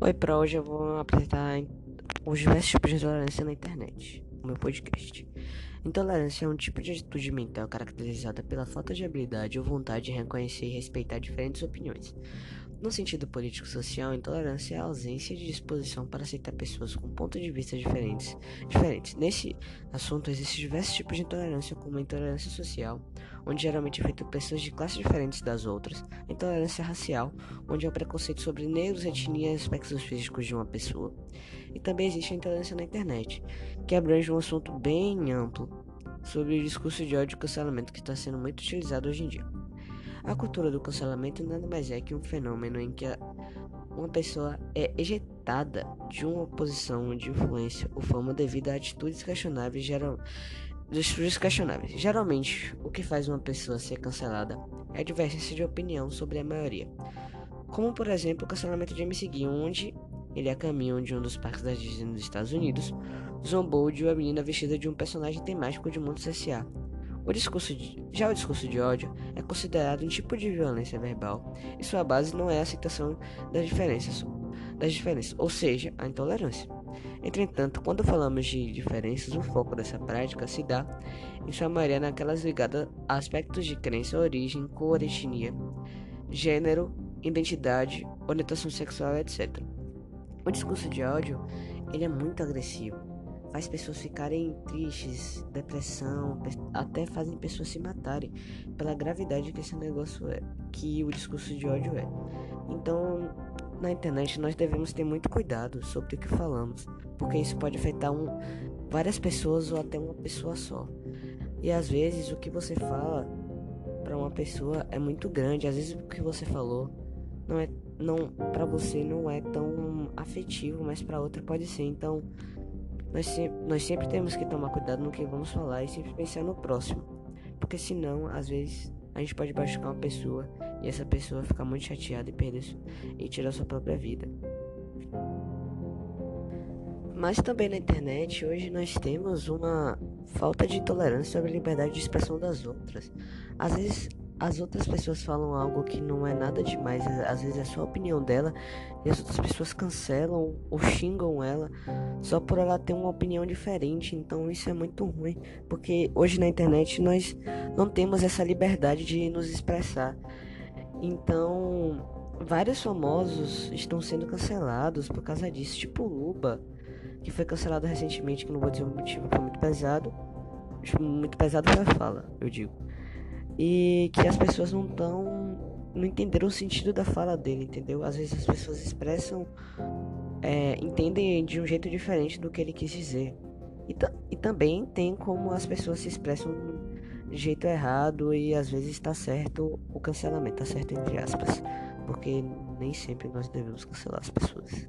Oi, para hoje eu vou apresentar os diversos tipos de intolerância na internet, o meu podcast. Intolerância é um tipo de atitude mental caracterizada pela falta de habilidade ou vontade de reconhecer e respeitar diferentes opiniões. No sentido político-social, intolerância é a ausência de disposição para aceitar pessoas com pontos de vista diferentes. diferentes. Nesse assunto, existem diversos tipos de intolerância, como a intolerância social, onde geralmente é pessoas de classes diferentes das outras, a intolerância racial, onde é o preconceito sobre negros, etnia e aspectos físicos de uma pessoa. E também existe a intolerância na internet, que abrange um assunto bem amplo sobre o discurso de ódio e cancelamento que está sendo muito utilizado hoje em dia. A cultura do cancelamento nada mais é que um fenômeno em que uma pessoa é ejetada de uma posição de influência ou fama devido a atitudes questionáveis, geral, questionáveis. Geralmente, o que faz uma pessoa ser cancelada é a divergência de opinião sobre a maioria. Como, por exemplo, o cancelamento de MC Gui, onde ele a caminho de um dos parques da Disney nos Estados Unidos, zombou de uma menina vestida de um personagem temático de Mundo S.A. O discurso de, já o discurso de ódio é considerado um tipo de violência verbal e sua base não é a aceitação das diferenças, das diferenças, ou seja, a intolerância. Entretanto, quando falamos de diferenças, o foco dessa prática se dá, em sua maioria, naquelas ligadas a aspectos de crença, origem, cor, etnia, gênero, identidade, orientação sexual, etc. O discurso de ódio ele é muito agressivo faz pessoas ficarem tristes, depressão, até fazem pessoas se matarem pela gravidade que esse negócio é, que o discurso de ódio é. Então, na internet nós devemos ter muito cuidado sobre o que falamos, porque isso pode afetar um, várias pessoas ou até uma pessoa só. E às vezes o que você fala para uma pessoa é muito grande, às vezes o que você falou não é não para você não é tão afetivo, mas para outra pode ser. Então, nós, se, nós sempre temos que tomar cuidado no que vamos falar e sempre pensar no próximo. Porque senão, às vezes, a gente pode machucar uma pessoa e essa pessoa ficar muito chateada e perder e tirar sua própria vida. Mas também na internet, hoje nós temos uma falta de tolerância sobre a liberdade de expressão das outras. Às vezes as outras pessoas falam algo que não é nada demais, às vezes é só a opinião dela, e as outras pessoas cancelam ou xingam ela só por ela ter uma opinião diferente. Então isso é muito ruim, porque hoje na internet nós não temos essa liberdade de nos expressar. Então, vários famosos estão sendo cancelados por causa disso, tipo Luba, que foi cancelado recentemente, que não vou dizer o motivo, foi muito pesado. Muito pesado foi a fala, eu digo e que as pessoas não estão não entenderam o sentido da fala dele, entendeu? Às vezes as pessoas expressam, é, entendem de um jeito diferente do que ele quis dizer. E, e também tem como as pessoas se expressam jeito errado e às vezes está certo o cancelamento, está certo entre aspas, porque nem sempre nós devemos cancelar as pessoas.